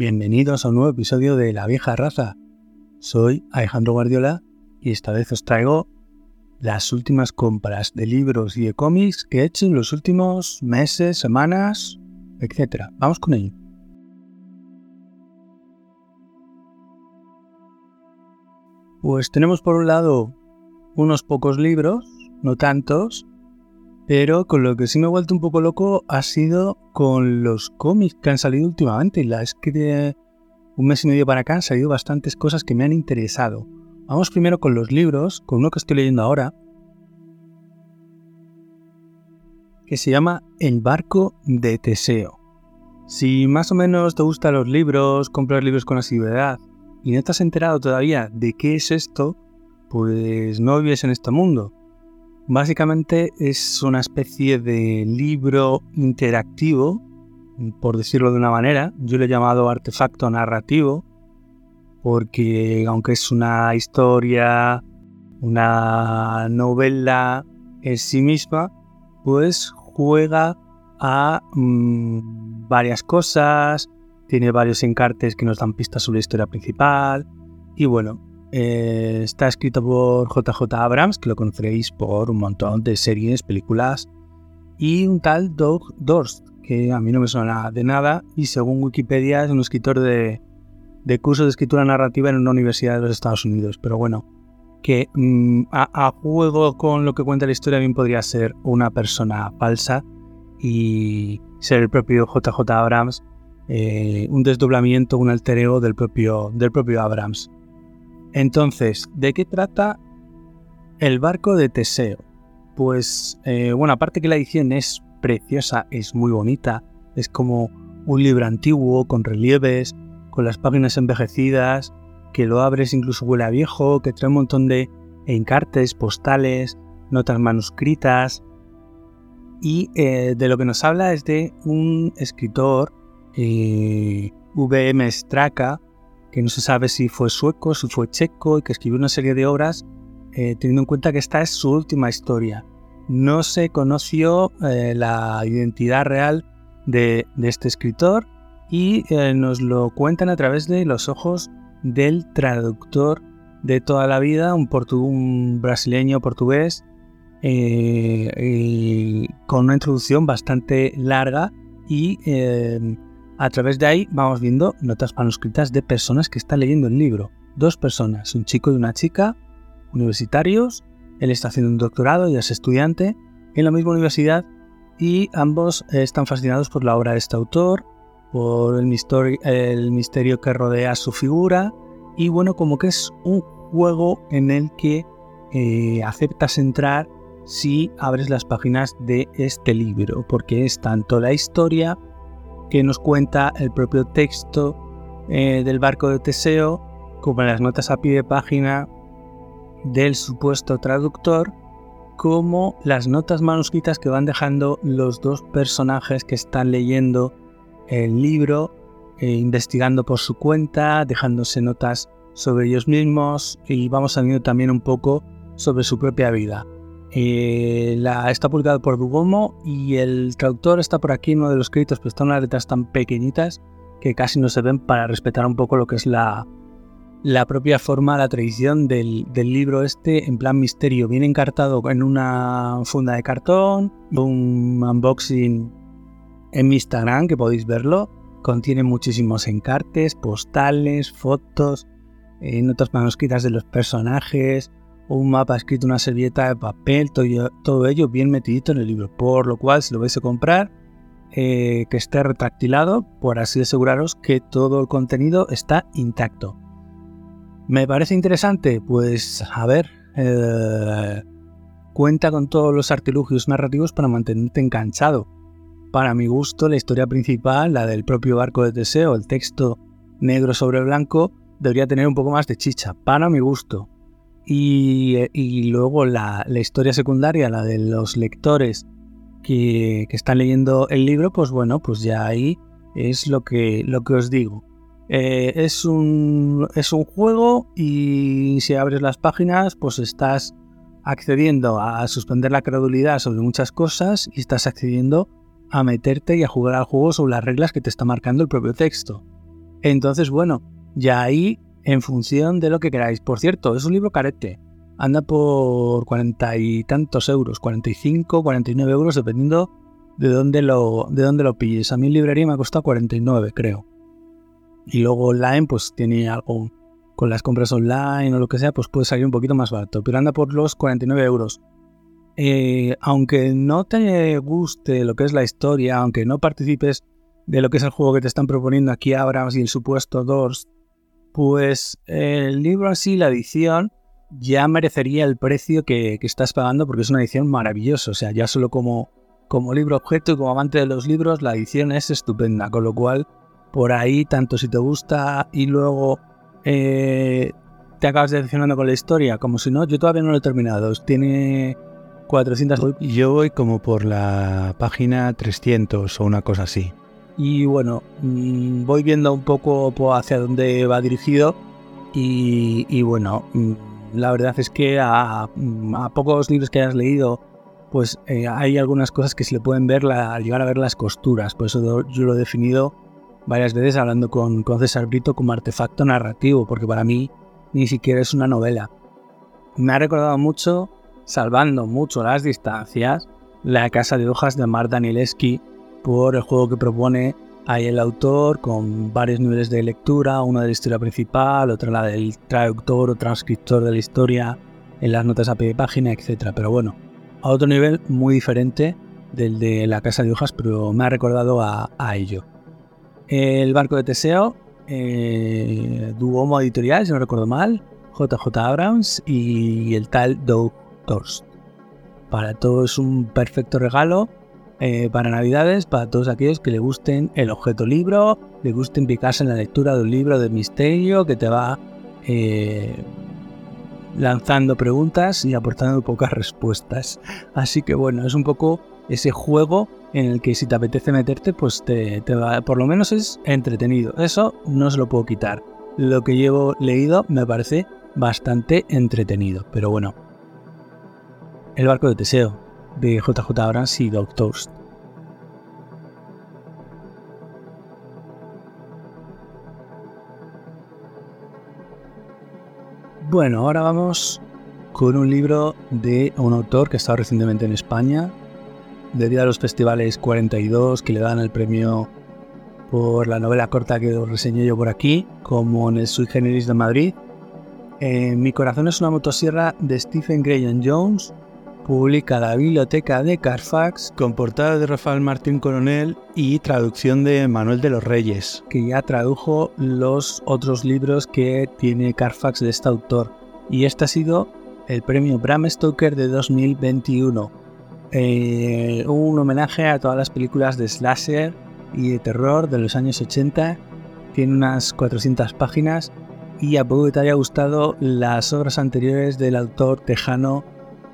Bienvenidos a un nuevo episodio de La Vieja Raza. Soy Alejandro Guardiola y esta vez os traigo las últimas compras de libros y de cómics que he hecho en los últimos meses, semanas, etc. Vamos con ello. Pues tenemos por un lado unos pocos libros, no tantos, pero con lo que sí me he vuelto un poco loco ha sido con los cómics que han salido últimamente. La es que de un mes y medio para acá han salido bastantes cosas que me han interesado. Vamos primero con los libros, con uno que estoy leyendo ahora, que se llama El barco de Teseo. Si más o menos te gustan los libros, compras libros con asiduidad y no te has enterado todavía de qué es esto, pues no vives en este mundo. Básicamente es una especie de libro interactivo, por decirlo de una manera. Yo lo he llamado artefacto narrativo, porque aunque es una historia, una novela en sí misma, pues juega a mm, varias cosas, tiene varios encartes que nos dan pistas sobre la historia principal, y bueno, eh, está escrito por JJ Abrams, que lo conoceréis por un montón de series, películas, y un tal Doug Dorst, que a mí no me suena de nada, y según Wikipedia es un escritor de, de cursos de escritura narrativa en una universidad de los Estados Unidos. Pero bueno, que mm, a, juego con lo que cuenta la historia bien podría ser una persona falsa y ser el propio JJ Abrams, eh, un desdoblamiento, un alter ego del propio, del propio Abrams. Entonces, ¿de qué trata el barco de Teseo? Pues, eh, bueno, aparte que la edición es preciosa, es muy bonita, es como un libro antiguo, con relieves, con las páginas envejecidas, que lo abres incluso huele a viejo, que trae un montón de encartes, postales, notas manuscritas. Y eh, de lo que nos habla es de un escritor, eh, VM Straka, que no se sabe si fue sueco, si fue checo y que escribió una serie de obras eh, teniendo en cuenta que esta es su última historia. No se conoció eh, la identidad real de, este escritor y eh, nos lo cuentan a través de los ojos del traductor de toda la vida, un, un brasileño portugués, con una introducción bastante larga y a través de ahí vamos viendo notas manuscritas de personas que están leyendo el libro. Dos personas, un chico y una chica, universitarios. Él está haciendo un doctorado, y es estudiante en la misma universidad y ambos están fascinados por la obra de este autor, por el misterio, que rodea su figura y bueno, como que es un juego en el que eh, aceptas entrar si abres las páginas de este libro, porque es tanto la historia que nos cuenta el propio texto eh, del barco de Teseo, como las notas a pie de página del supuesto traductor, como las notas manuscritas que van dejando los dos personajes que están leyendo el libro, eh, investigando por su cuenta, dejándose notas sobre ellos mismos y vamos sabiendo también un poco sobre su propia vida. Eh, la, está publicado por Dugomo y el traductor está por aquí en uno de los créditos, pero están unas letras tan pequeñitas que casi no se ven para respetar un poco lo que es la, la propia forma, la tradición del, libro este en plan misterio. Viene encartado en una funda de cartón, un unboxing en mi Instagram que podéis verlo. Contiene muchísimos encartes, postales, fotos, eh, notas manuscritas de los personajes, un mapa escrito una servilleta de papel, todo, ello bien metidito en el libro. Por lo cual, si lo vais a comprar, eh, que esté retractilado, por así aseguraros que todo el contenido está intacto. ¿Me parece interesante? Pues a ver, eh, cuenta con todos los artilugios narrativos para mantenerte enganchado. Para mi gusto, la historia principal, la del propio barco de Teseo, el texto negro sobre blanco, debería tener un poco más de chicha, para mi gusto. Y, luego la, historia secundaria, la de los lectores que, están leyendo el libro, pues bueno, pues ya ahí es lo que, lo que os digo. Eh, es, un, es un juego y si abres las páginas, pues estás accediendo a suspender la credulidad sobre muchas cosas y estás accediendo a meterte y a jugar al juego sobre las reglas que te está marcando el propio texto. Entonces, bueno, ya ahí en función de lo que queráis. Por cierto, es un libro carete. Anda por cuarenta y tantos euros, 45, 49 euros, dependiendo de dónde lo, de dónde lo pilles. A en librería me ha costado 49, creo. Y luego online, pues tiene algo con las compras online o lo que sea, pues puede salir un poquito más barato. Pero anda por los 49 euros. Eh, aunque no te guste lo que es la historia, aunque no participes de lo que es el juego que te están proponiendo aquí Abrams y el supuesto Doors, pues el libro así, la edición, ya merecería el precio que, estás pagando porque es una edición maravillosa. O sea, ya solo como, como libro objeto y como amante de los libros, la edición es estupenda. Con lo cual, por ahí, tanto si te gusta y luego eh, te acabas decepcionando con la historia, como si no, yo todavía no lo he terminado. Tiene 400... Yo voy como por la página 300 o una cosa así. Y bueno, mm, voy viendo un poco hacia dónde va dirigido. Y, bueno, mm, la verdad es que a, pocos libros que hayas leído, pues eh, hay algunas cosas que se le pueden ver, la, llegar a ver las costuras. Por eso yo lo he definido varias veces hablando con, con César Brito como artefacto narrativo, porque para mí ni siquiera es una novela. Me ha recordado mucho, salvando mucho las distancias, La Casa de Hojas de Mar Danielewski, por el juego que propone ahí el autor con varios niveles de lectura, una de la historia principal, otra la del traductor o transcriptor de la historia en las notas a pie de página, etc. Pero bueno, a otro nivel muy diferente del de la casa de hojas, pero me ha recordado a, ello. El barco de Teseo, eh, Duomo Editorial, si no recuerdo mal, JJ Abrams y el tal Doug Torst. Para todo es un perfecto regalo eh, para Navidades, para todos aquellos que le gusten el objeto libro, le gusten picarse en la lectura de un libro de misterio que te va eh, lanzando preguntas y aportando pocas respuestas. Así que bueno, es un poco ese juego en el que si te apetece meterte, pues te va, por lo menos es entretenido. Eso no se lo puedo quitar. Lo que llevo leído me parece bastante entretenido. Pero bueno, el barco de Teseo, de JJ Abrams y Doctors. Bueno, ahora vamos con un libro de un autor que ha estado recientemente en España, debido a los festivales 42 que le dan el premio por la novela corta que os reseñé yo por aquí, como en el Sui Generis de Madrid. Eh, Mi corazón es una motosierra de Stephen Graham Jones, publica la Biblioteca de Carfax con portada de Rafael Martín Coronel y traducción de Manuel de los Reyes, que ya tradujo los otros libros que tiene Carfax de este autor. Y este ha sido el premio Bram Stoker de 2021. Eh, un homenaje a todas las películas de slasher y de terror de los años 80. Tiene unas 400 páginas y a poco te haya gustado las obras anteriores del autor tejano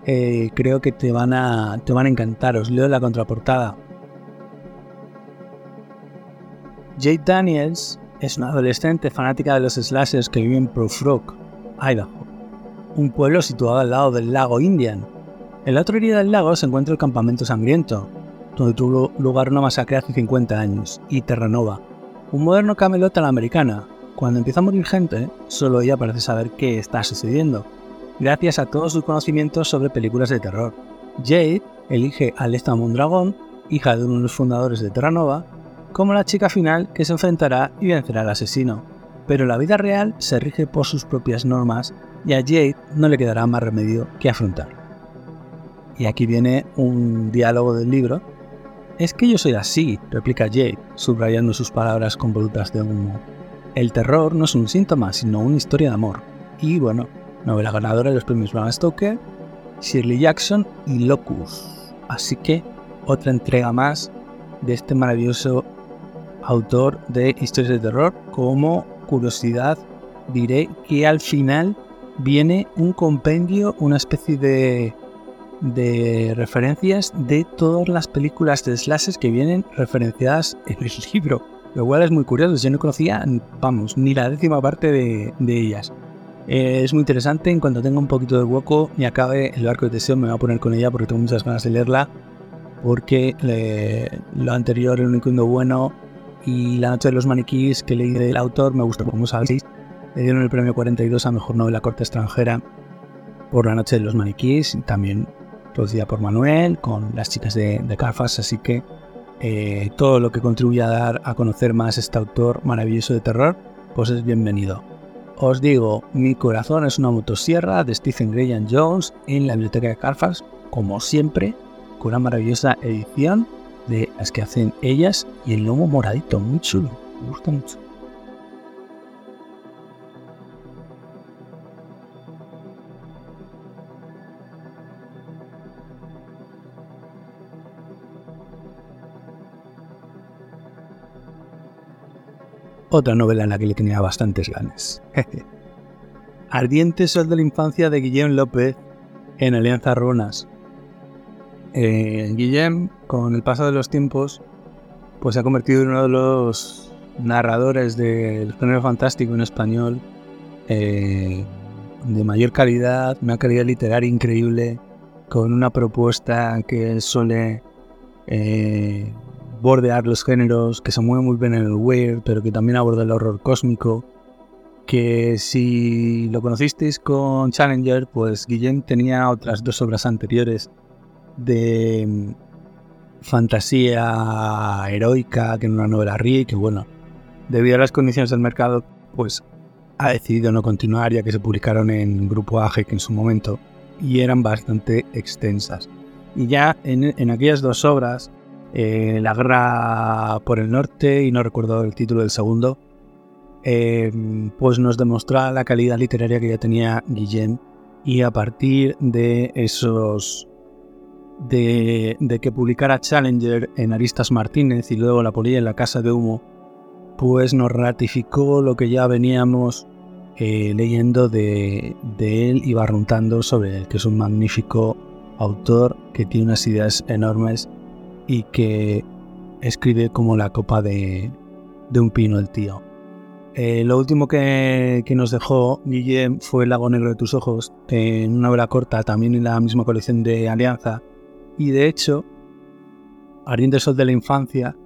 eh, creo que te van, a, te van a encantar. Os leo la contraportada. Jade Daniels es una adolescente fanática de los slashers que vive en Prufrock, Idaho, un pueblo situado al lado del lago Indian. En la otra orilla del lago se encuentra el campamento sangriento, donde tuvo lugar una masacre hace 50 años, y Terranova, un moderno camelot a la americana. Cuando empieza a morir gente, solo ella parece saber qué está sucediendo, gracias a todos sus conocimientos sobre películas de terror. Jade elige a Lesta Mondragón, hija de uno de los fundadores de Terranova, como la chica final que se enfrentará y vencerá al asesino. Pero la vida real se rige por sus propias normas y a Jade no le quedará más remedio que afrontar. Y aquí viene un diálogo del libro. Es que yo soy así, replica Jade, subrayando sus palabras con volutas de humo. El terror no es un síntoma, sino una historia de amor. Y bueno, novela ganadora de los premios Bram Stoker, Shirley Jackson y Locus. Así que otra entrega más de este maravilloso autor de historias de terror. Como curiosidad diré que al final viene un compendio, una especie de, de referencias de todas las películas de slashes que vienen referenciadas en el libro. Lo cual es muy curioso, yo no conocía, vamos, ni la décima parte de, de ellas. Eh, es muy interesante, en cuanto tenga un poquito de hueco y acabe el barco de Teseo me voy a poner con ella porque tengo muchas ganas de leerla, porque lo anterior, el único bueno, Y La Noche de los Maniquís, que leí del autor, me gustó, como sabéis. Le dieron el premio 42 a Mejor Novela Corte Extranjera por La Noche de los Maniquís, también producida por Manuel, con las chicas de, de Carfas, así que eh, todo lo que contribuye a dar a conocer más este autor maravilloso de terror, pues es bienvenido. Os digo, Mi corazón es una motosierra de Stephen Graham Jones en la biblioteca de Carfax, como siempre, con una maravillosa edición de las que hacen ellas y el lomo moradito, muy chulo, me gusta mucho. Otra novela en la que le tenía bastantes ganas. Ardiente Sol de la Infancia de Guillem López en Alianza Runas. Eh, Guillem, con el paso de los tiempos, pues se ha convertido en uno de los narradores del género fantástico en español eh, de mayor calidad, una calidad literaria increíble, con una propuesta que suele eh, bordear los géneros, que se mueve muy bien en el weird, pero que también aborda el horror cósmico. Que si lo conocisteis con Challenger, pues Guillem tenía otras dos obras anteriores de mm, fantasía heroica, que en una novela rica, que bueno, debido a las condiciones del mercado, pues ha decidido no continuar, ya que se publicaron en Grupo AGEC en su momento y eran bastante extensas. Y ya en aquellas dos obras, eh, la guerra por el norte, y no recuerdo el título del segundo, eh, pues nos demostraba la calidad literaria que ya tenía Guillem y a partir de esos... De, que publicara Challenger en Aristas Martínez y luego La Polilla en la Casa de Humo, pues nos ratificó lo que ya veníamos eh, leyendo de, de, él y barruntando sobre él, que es un magnífico autor que tiene unas ideas enormes y que escribe como la copa de, un pino el tío. Eh, lo último que, nos dejó Guillem fue El lago negro de tus ojos, en una obra corta, también en la misma colección de Alianza. Y de hecho, Ardiente Sol de la Infancia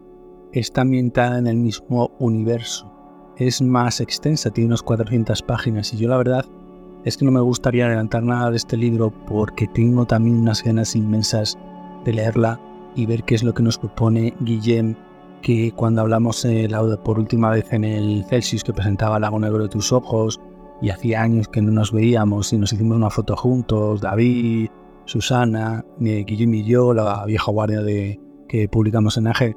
está ambientada en el mismo universo. Es más extensa, tiene unas 400 páginas y yo la verdad es que no me gustaría adelantar nada de este libro porque tengo también unas ganas inmensas de leerla y ver qué es lo que nos propone Guillem, que cuando hablamos por última vez en el Celsius que presentaba Lago Negro de tus Ojos, y hacía años que no nos veíamos y nos hicimos una foto juntos, David, Susana, Guillem y yo, la vieja guardia de, que publicamos en AG.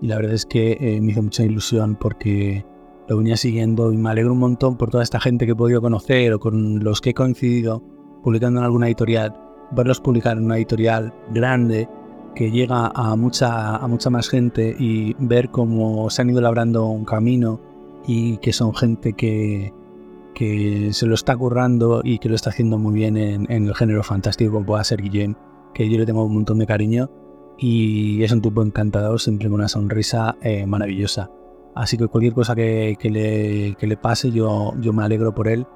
Y la verdad es que eh, me hizo mucha ilusión porque lo venía siguiendo y me alegro un montón por toda esta gente que he podido conocer o con los que he coincidido publicando en alguna editorial, verlos publicar en una editorial grande que llega a mucha, a mucha más gente y ver cómo se han ido labrando un camino y que son gente que, que se lo está currando y que lo está haciendo muy bien en, el género fantástico como pueda ser Guillem, que yo le tengo un montón de cariño y es un tipo encantador, siempre con una sonrisa eh, maravillosa. Así que cualquier cosa que, que, le, que, le, pase, yo, yo me alegro por él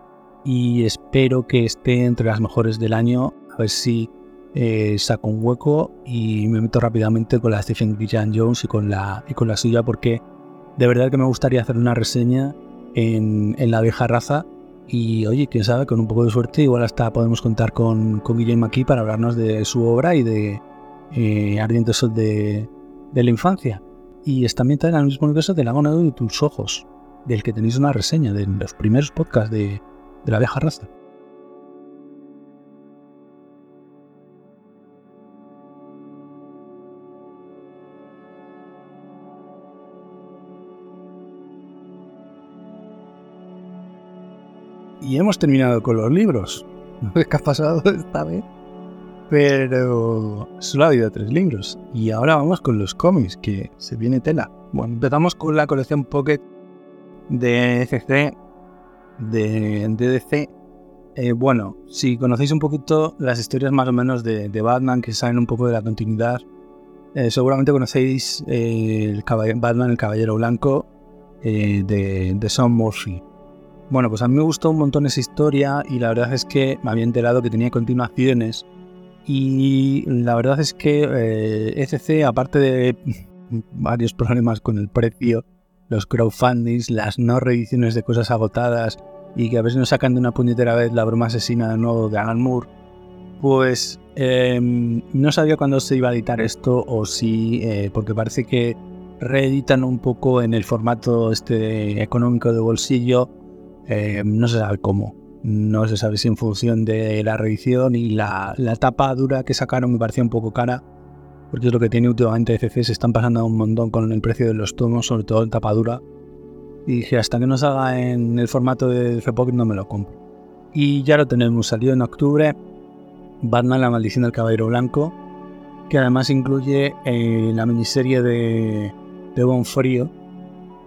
y espero que esté entre las mejores del año, a ver si eh, saco un hueco y me meto rápidamente con la Stephen Graham Jones y con la, y con la suya porque de verdad que me gustaría hacer una reseña en, la vieja raza y oye, quién sabe, con un poco de suerte igual hasta podemos contar con, con Guillem aquí para hablarnos de su obra y de eh, Ardiente Sol de, la infancia. Y está ambientada en el mismo universo de Lago de tus ojos, del que tenéis una reseña de los primeros podcasts de, de la vieja raza. Y hemos terminado con los libros. No sé qué ha pasado esta vez. Pero solo ha habido tres libros. Y ahora vamos con los cómics, que se viene tela. Bueno, empezamos con la colección Pocket de ECC, de DDC. Eh, bueno, si conocéis un poquito las historias más o menos de, Batman, que saben un poco de la continuidad, eh, seguramente conocéis eh, el Batman, el Caballero Blanco, de, de Sean Murphy. Bueno, pues a mí me gustó un montón esa historia y la verdad es que me había enterado que tenía continuaciones. Y la verdad es que eh, ECC, aparte de varios problemas con el precio los crowdfundings, las no reediciones de cosas agotadas y que a veces nos sacan de una puñetera vez la broma asesina de nuevo de Alan Moore, pues em, no sabía cuándo se iba a editar esto o si, eh, porque parece que reeditan un poco en el formato este económico de bolsillo, em, no se sabe cómo. No se sabe si en función de la reedición y la, tapa dura que sacaron me parecía un poco cara porque es lo que tiene últimamente CC, se están pasando un montón con el precio de los tomos, sobre todo en tapadura. Y dije, hasta que no salga en el formato de Pocket no me lo compro. Y ya lo tenemos, salió en octubre, Batman, la maldición del caballero blanco, que además incluye eh, la miniserie de, de Bonfrío.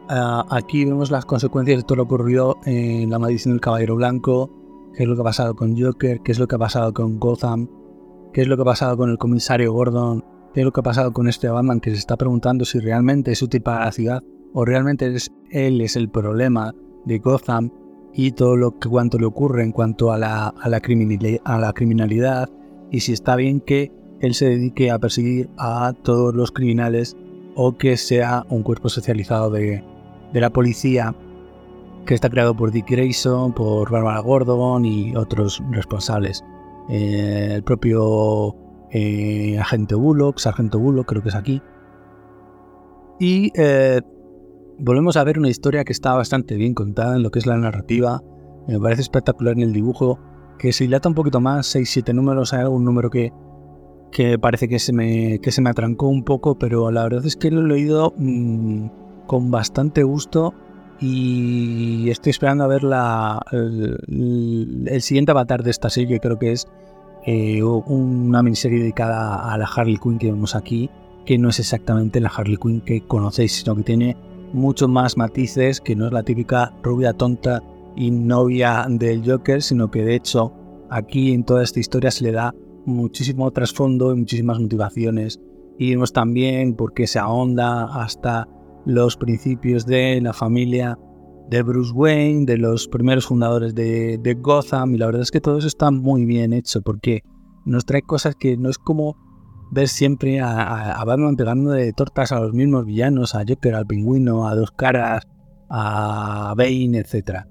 Uh, aquí vemos las consecuencias de todo lo que ocurrió en la maldición del caballero blanco, qué es lo que ha pasado con Joker, qué es lo que ha pasado con Gotham, qué es lo que ha pasado con el comisario Gordon ¿Qué es lo que ha pasado con este Batman que se está preguntando si realmente es útil para la ciudad o realmente es, él es el problema de Gotham y todo lo que cuanto le ocurre en cuanto a la, a la, criminalidad y si está bien que él se dedique a perseguir a todos los criminales o que sea un cuerpo socializado de, de la policía que está creado por Dick Grayson, por Barbara Gordon y otros responsables. Eh, el propio eh, Agente Bullock, Sargento Bullock, creo que es aquí. Y eh, volvemos a ver una historia que está bastante bien contada en lo que es la narrativa. Me parece espectacular en el dibujo, que se dilata un poquito más, 6-7 números, hay algún número que, que parece que se, me, que se me atrancó un poco, pero la verdad es que lo he leído mm, con bastante gusto y estoy esperando a ver la, el, siguiente avatar de esta serie, creo que es eh, una miniserie dedicada a la Harley Quinn que vemos aquí, que no es exactamente la Harley Quinn que conocéis, sino que tiene muchos más matices, que no es la típica rubia tonta y novia del Joker, sino que de hecho aquí en toda esta historia se le da muchísimo trasfondo y muchísimas motivaciones. Y vemos también por qué se ahonda hasta los principios de la familia de Bruce Wayne, de los primeros fundadores de, Gotham, y la verdad es que todo eso está muy bien hecho porque nos trae cosas que no es como ver siempre a, Batman pegando de tortas a los mismos villanos, a Joker, al pingüino, a Dos Caras, a Bane, etc.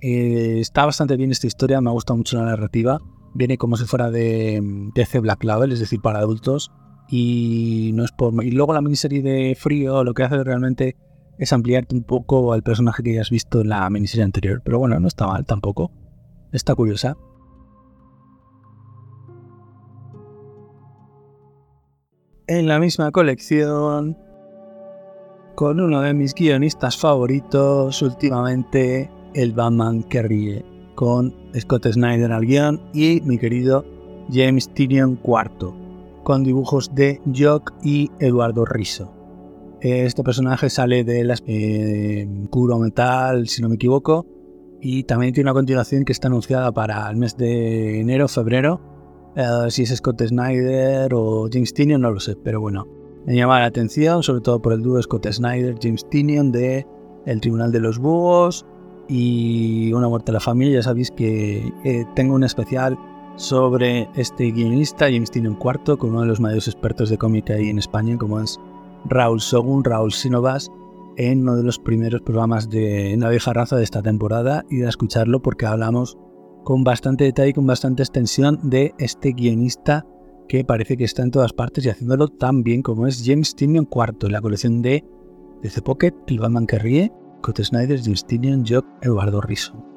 Eh, está bastante bien esta historia, me ha gustado mucho la narrativa. Viene como si fuera de DC Black Label, es decir, para adultos. Y no es por. Y luego la miniserie de Frío lo que hace realmente es ampliarte un poco al personaje que ya has visto en la miniserie anterior. Pero bueno, no está mal tampoco. Está curiosa. En la misma colección, con uno de mis guionistas favoritos últimamente, el Batman que ríe, con Scott Snyder al guion y mi querido James Tynion IV, con dibujos de Jock y Eduardo Riso. Este personaje sale de la eh, Curo Metal, si no me equivoco, y también tiene una continuación que está anunciada para el mes de enero, febrero. Eh, si es Scott Snyder o James Tinion, no lo sé, pero bueno, me llama la atención, sobre todo por el dúo Scott Snyder, James Tinion de El Tribunal de los Búhos y Una muerte a la familia. Ya sabéis que eh, tengo un especial sobre este guionista, James Tinion IV, con uno de los mayores expertos de cómic ahí en España, como es Raúl Sogun, Raúl Sinovas, en uno de los primeros programas de La vieja raza de esta temporada y de escucharlo porque hablamos con bastante detalle y con bastante extensión de este guionista que parece que está en todas partes y haciéndolo tan bien como es James Tinion IV la colección de The Pocket, El Batman que ríe, Snyder, James Tinion, Jock, Eduardo Riso.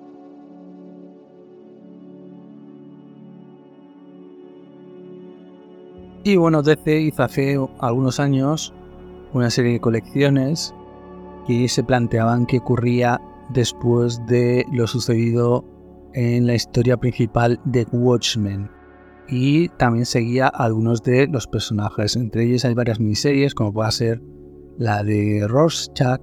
Y bueno, DC hizo hace algunos años una serie de colecciones que se planteaban que ocurría después de lo sucedido en la historia principal de Watchmen. Y también seguía algunos de los personajes. Entre ellos hay varias miniseries, como puede ser la de Rorschach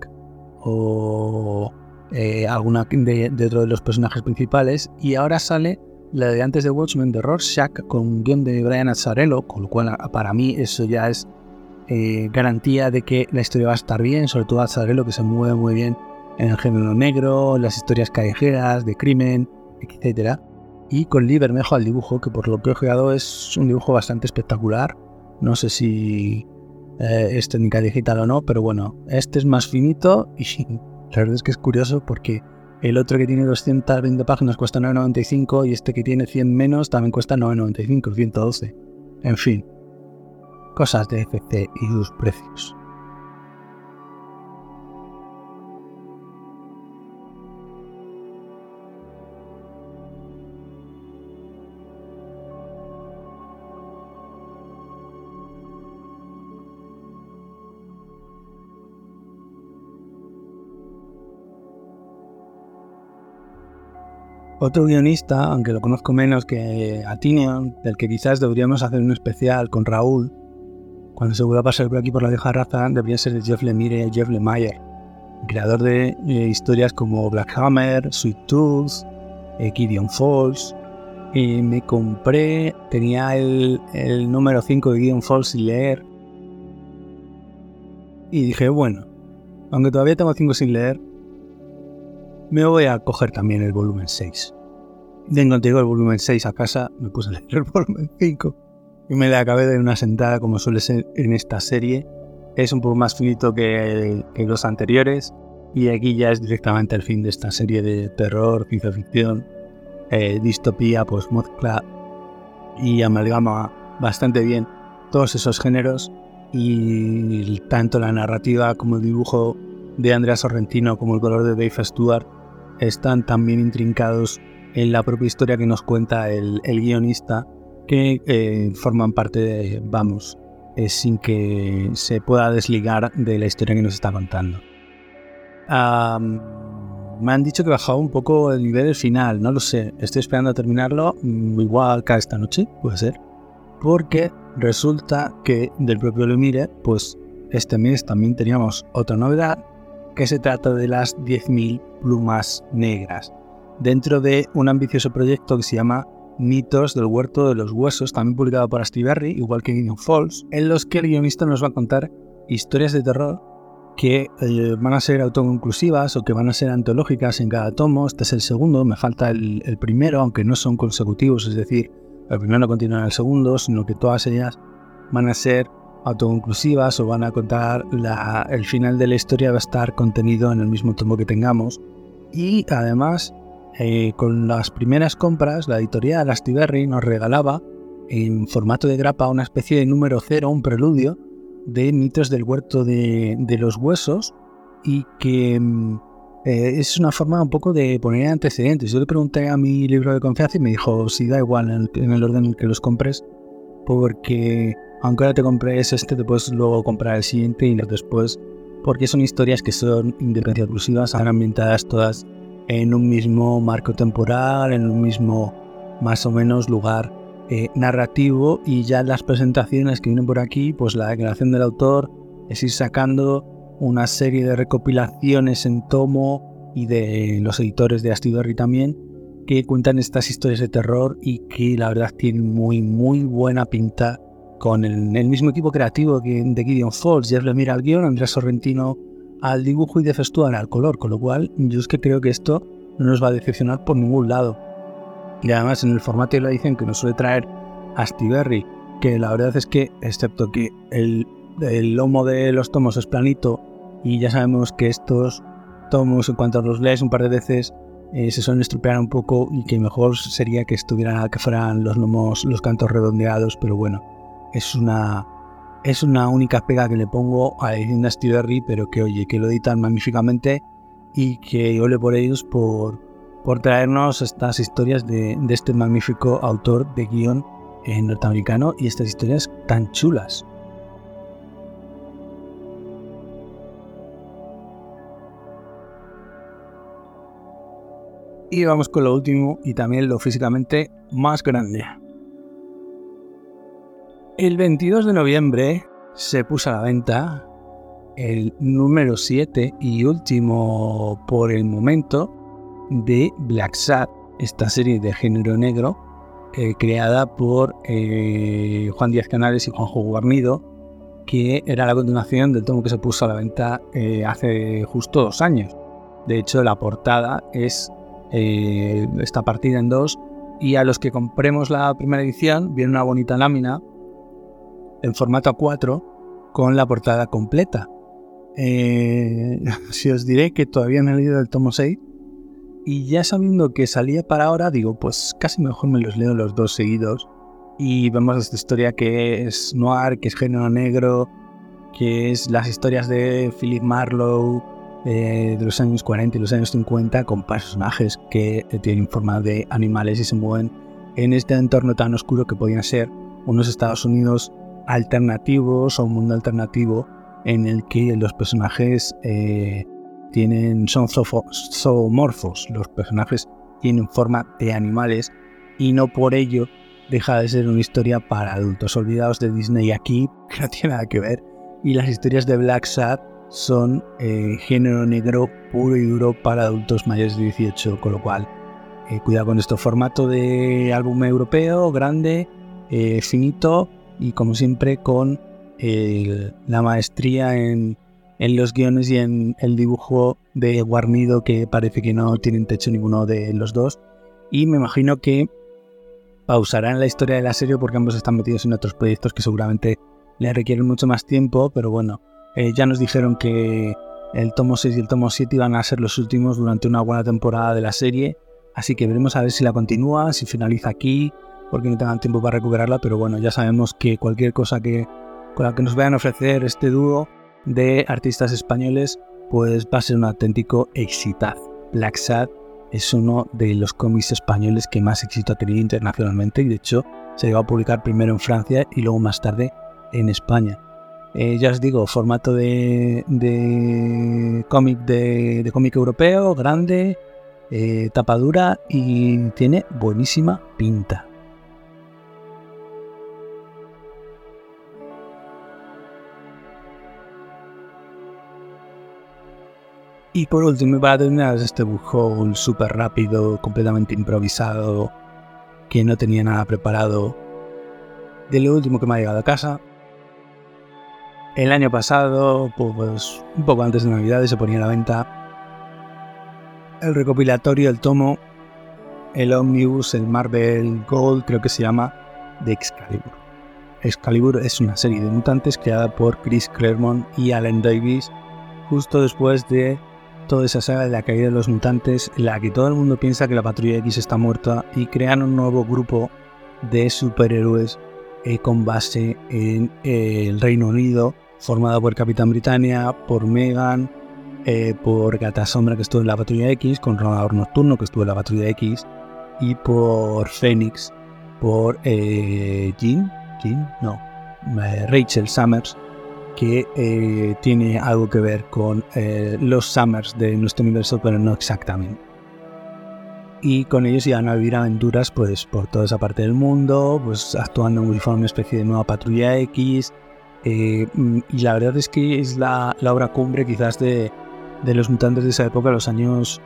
o eh, alguna de, de, otro de los personajes principales. Y ahora sale la de antes de Watchmen de Rorschach con un guion de Brian Azzarello, con lo cual para mí eso ya es eh, garantía de que la historia va a estar bien, sobre todo a lo que se mueve muy bien en el género negro, las historias callejeras, de crimen, etc. Y con Lee al dibujo, que por lo que he jugado es un dibujo bastante espectacular. No sé si eh, es técnica digital o no, pero bueno, este es más finito y la verdad es que es curioso porque el otro que tiene 220 páginas cuesta 9,95 y este que tiene 100 menos también cuesta 9,95, 112. En fin, cosas de FC y sus precios. Otro guionista, aunque lo conozco menos que a Tinian, del que quizás deberíamos hacer un especial con Raúl, cuando se vuelva a pasar por aquí por la vieja raza, debería ser Jeff Lemire y Jeff Lemire, creador de eh, historias como Black Hammer, Sweet Tooth, eh, Gideon Falls. Y me compré, tenía el, el número 5 de Gideon Falls sin leer. Y dije, bueno, aunque todavía tengo 5 sin leer, me voy a coger también el volumen 6. Vengo contigo el volumen 6 a casa, me puse a leer el volumen 5 y me la acabé de una sentada como suele ser en esta serie. Es un poco más finito que, los anteriores y aquí ya es directamente el fin de esta serie de terror, ciencia ficción, eh, distopía, pues mezcla y amalgama bastante bien todos esos géneros y tanto la narrativa como el dibujo de Andrea Sorrentino como el color de Dave Stewart están también intrincados en la propia historia que nos cuenta el, guionista, que eh, forman parte de, vamos, eh, sin que se pueda desligar de la historia que nos está contando. me han dicho que bajado un poco el nivel del final, no lo sé, estoy esperando a terminarlo, mm, igual cada esta noche, puede ser, porque resulta que del propio Lumire, pues este mes también teníamos otra novedad, que se trata de las 10.000 plumas negras, dentro de un ambicioso proyecto que se llama Mitos del Huerto de los Huesos, también publicado por Astiberri, igual que Gideon Falls, en los que el guionista nos va a contar historias de terror que eh, van a ser autoconclusivas o que van a ser antológicas en cada tomo. Este es el segundo, me falta el, el primero, aunque no son consecutivos, es decir, el primero continúa en el segundo, sino que todas ellas van a ser autoconclusivas o van a contar el final de la historia va a estar contenido en el mismo tomo que tengamos. Y además, eh, con las primeras compras, la editorial Astiberri nos regalaba en formato de grapa una especie de número cero, un preludio de mitos del huerto de, los huesos y que mm, eh, es una forma un poco de poner antecedentes. Yo le pregunté a mi libro de confianza y me dijo, si da igual en el, en el orden en que los compres, porque aunque ahora te compres este, te puedes luego comprar el siguiente y después, porque son historias que son independientes exclusivas, están ambientadas todas en un mismo marco temporal, en un mismo más o menos lugar eh, narrativo y ya las presentaciones que vienen por aquí, pues la declaración del autor es ir sacando una serie de recopilaciones en tomo y de los editores de Astidorri también que cuentan estas historias de terror y que la verdad tienen muy muy buena pinta con el, mismo equipo creativo de Gideon Falls, Jeff Lemire al guion, Andrés Sorrentino al dibujo y de Festuan al color, con lo cual yo es que creo que esto no nos va a decepcionar por ningún lado. Y además en el formato de la que nos suele traer Astiberri, que la verdad es que, excepto que el, lomo de los tomos es planito y ya sabemos que estos tomos, en cuanto los lees un par de veces, eh, se suelen estropear un poco y que mejor sería que estuvieran, que fueran los lomos, los cantos redondeados, pero bueno, es una, es una única pega que le pongo a de Astiberri, pero que oye, que lo editan magníficamente y que ole por ellos por, por traernos estas historias de, este magnífico autor de guion eh, norteamericano y estas historias tan chulas. Y vamos con lo último y también lo físicamente más grande. El 22 de noviembre se puso a la venta el número 7 y último por el momento de Black Sad, esta serie de género negro eh, creada por eh, Juan Díaz Canales y Juanjo Guarnido, que era la continuación del tomo que se puso a la venta eh, hace justo dos años. De hecho, la portada es está partida en dos y a los que compremos la primera edición viene una bonita lámina en formato A4 con la portada completa. Eh, si os diré que todavía no he leído el tomo 6 y ya sabiendo que salía para ahora, digo, pues casi mejor me los leo los dos seguidos y vemos esta historia que es noir, que es género negro, que es las historias de Philip Marlowe eh, de los años 40 y los años 50 con personajes que tienen forma de animales y se mueven en este entorno tan oscuro que podían ser unos Estados Unidos alternativos o un mundo alternativo en el que los personajes eh, tienen, son zoomorfos, los personajes tienen forma de animales y no por ello deja de ser una historia para adultos. Olvidados de Disney aquí, que no tiene nada que ver. Y las historias de Black Sad son eh, género negro puro y duro para adultos mayores de 18, con lo cual eh, cuidado con esto. Formato de álbum europeo, grande, eh, finito y como siempre con la maestría en, en, los guiones y en el dibujo de Guarnido que parece que no tienen techo ninguno de los dos. Y me imagino que pausarán la historia de la serie porque ambos están metidos en otros proyectos que seguramente le requieren mucho más tiempo, pero bueno, eh, ya nos dijeron que el tomo 6 y el tomo 7 iban a ser los últimos durante una buena temporada de la serie, así que veremos a ver si la continúa, si finaliza aquí, porque no tengan tiempo para recuperarla, pero bueno, ya sabemos que cualquier cosa que con la que nos vayan a ofrecer este dúo de artistas españoles, pues va a ser un auténtico exitazo. Black Sad es uno de los cómics españoles que más éxito ha tenido internacionalmente y de hecho se llegó a publicar primero en Francia y luego más tarde en España. Eh, ya os digo, formato de, cómic de, cómic europeo, grande, eh, tapadura y tiene buenísima pinta. Y por último, para terminar, este bujón súper rápido, completamente improvisado, que no tenía nada preparado. De lo último que me ha llegado a casa, el año pasado, pues un poco antes de Navidad, se ponía a la venta el recopilatorio, el tomo, el Omnibus, el Marvel Gold, creo que se llama, de Excalibur. Excalibur es una serie de mutantes creada por Chris Claremont y Alan Davis justo después de toda esa saga de la caída de los mutantes, en la que todo el mundo piensa que la Patrulla X está muerta y crean un nuevo grupo de superhéroes eh, con base en eh, el Reino Unido formada por Capitán Britannia, por Megan, eh, por Gata Sombra que estuvo en la Patrulla X, con Ronador Nocturno que estuvo en la Patrulla X, y por Phoenix, por Jean, Jean, no, Rachel Summers, que tiene algo que ver con los Summers de nuestro universo, pero no exactamente. Y con ellos iban a vivir aventuras pues, por toda esa parte del mundo, pues actuando en una especie de nueva Patrulla X, eh, y la verdad es que es la, obra cumbre quizás de, los mutantes de esa época, los años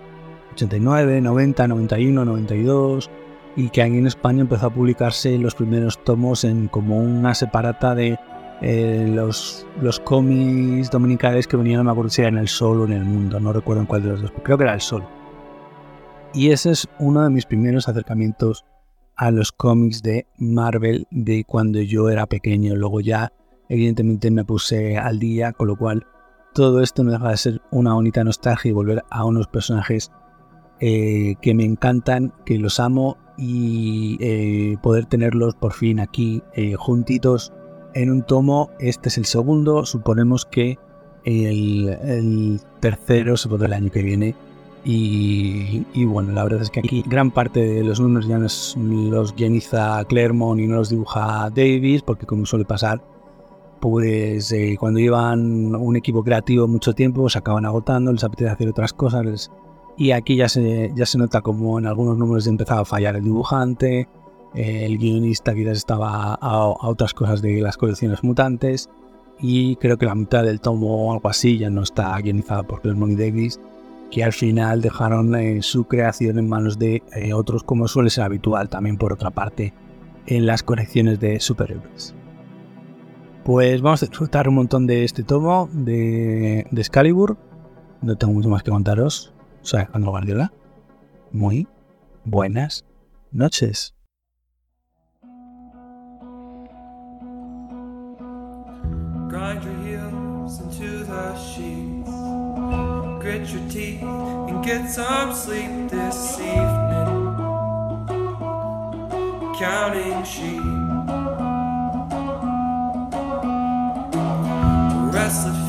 89, 90, 91, 92, y que aquí en España empezó a publicarse los primeros tomos en como una separata de eh, los, los cómics dominicales que venían, no me acuerdo si era en El Sol o en El Mundo, no recuerdo en cuál de los dos, creo que era El Sol. Y ese es uno de mis primeros acercamientos a los cómics de Marvel de cuando yo era pequeño. Luego ya evidentemente me puse al día, con lo cual todo esto no deja de ser una bonita nostalgia y volver a unos personajes eh, que me encantan, que los amo y eh, poder tenerlos por fin aquí eh, juntitos en un tomo. Este es el segundo, suponemos que el, tercero se podrá el año que viene. Y, y, bueno, la verdad es que aquí gran parte de los números ya los guioniza Claremont y no los dibuja Davis, porque como suele pasar, pues eh, cuando llevan un equipo creativo mucho tiempo se acaban agotando, les apetece hacer otras cosas y aquí ya se, ya se nota como en algunos números empezaba a fallar el dibujante, el guionista quizás estaba a, otras cosas de las colecciones mutantes y creo que la mitad del tomo o algo así ya no está guionizada por Claremont y Davis que al final dejaron eh, su creación en manos de eh, otros como suele ser habitual también por otra parte en las colecciones de superhéroes. Pues vamos a disfrutar un montón de este tomo de, de Excalibur. No tengo mucho más que contaros. Soy Alejandro Guardiola. Muy buenas noches. Grit your teeth and get some sleep this evening. Counting sheep. Restless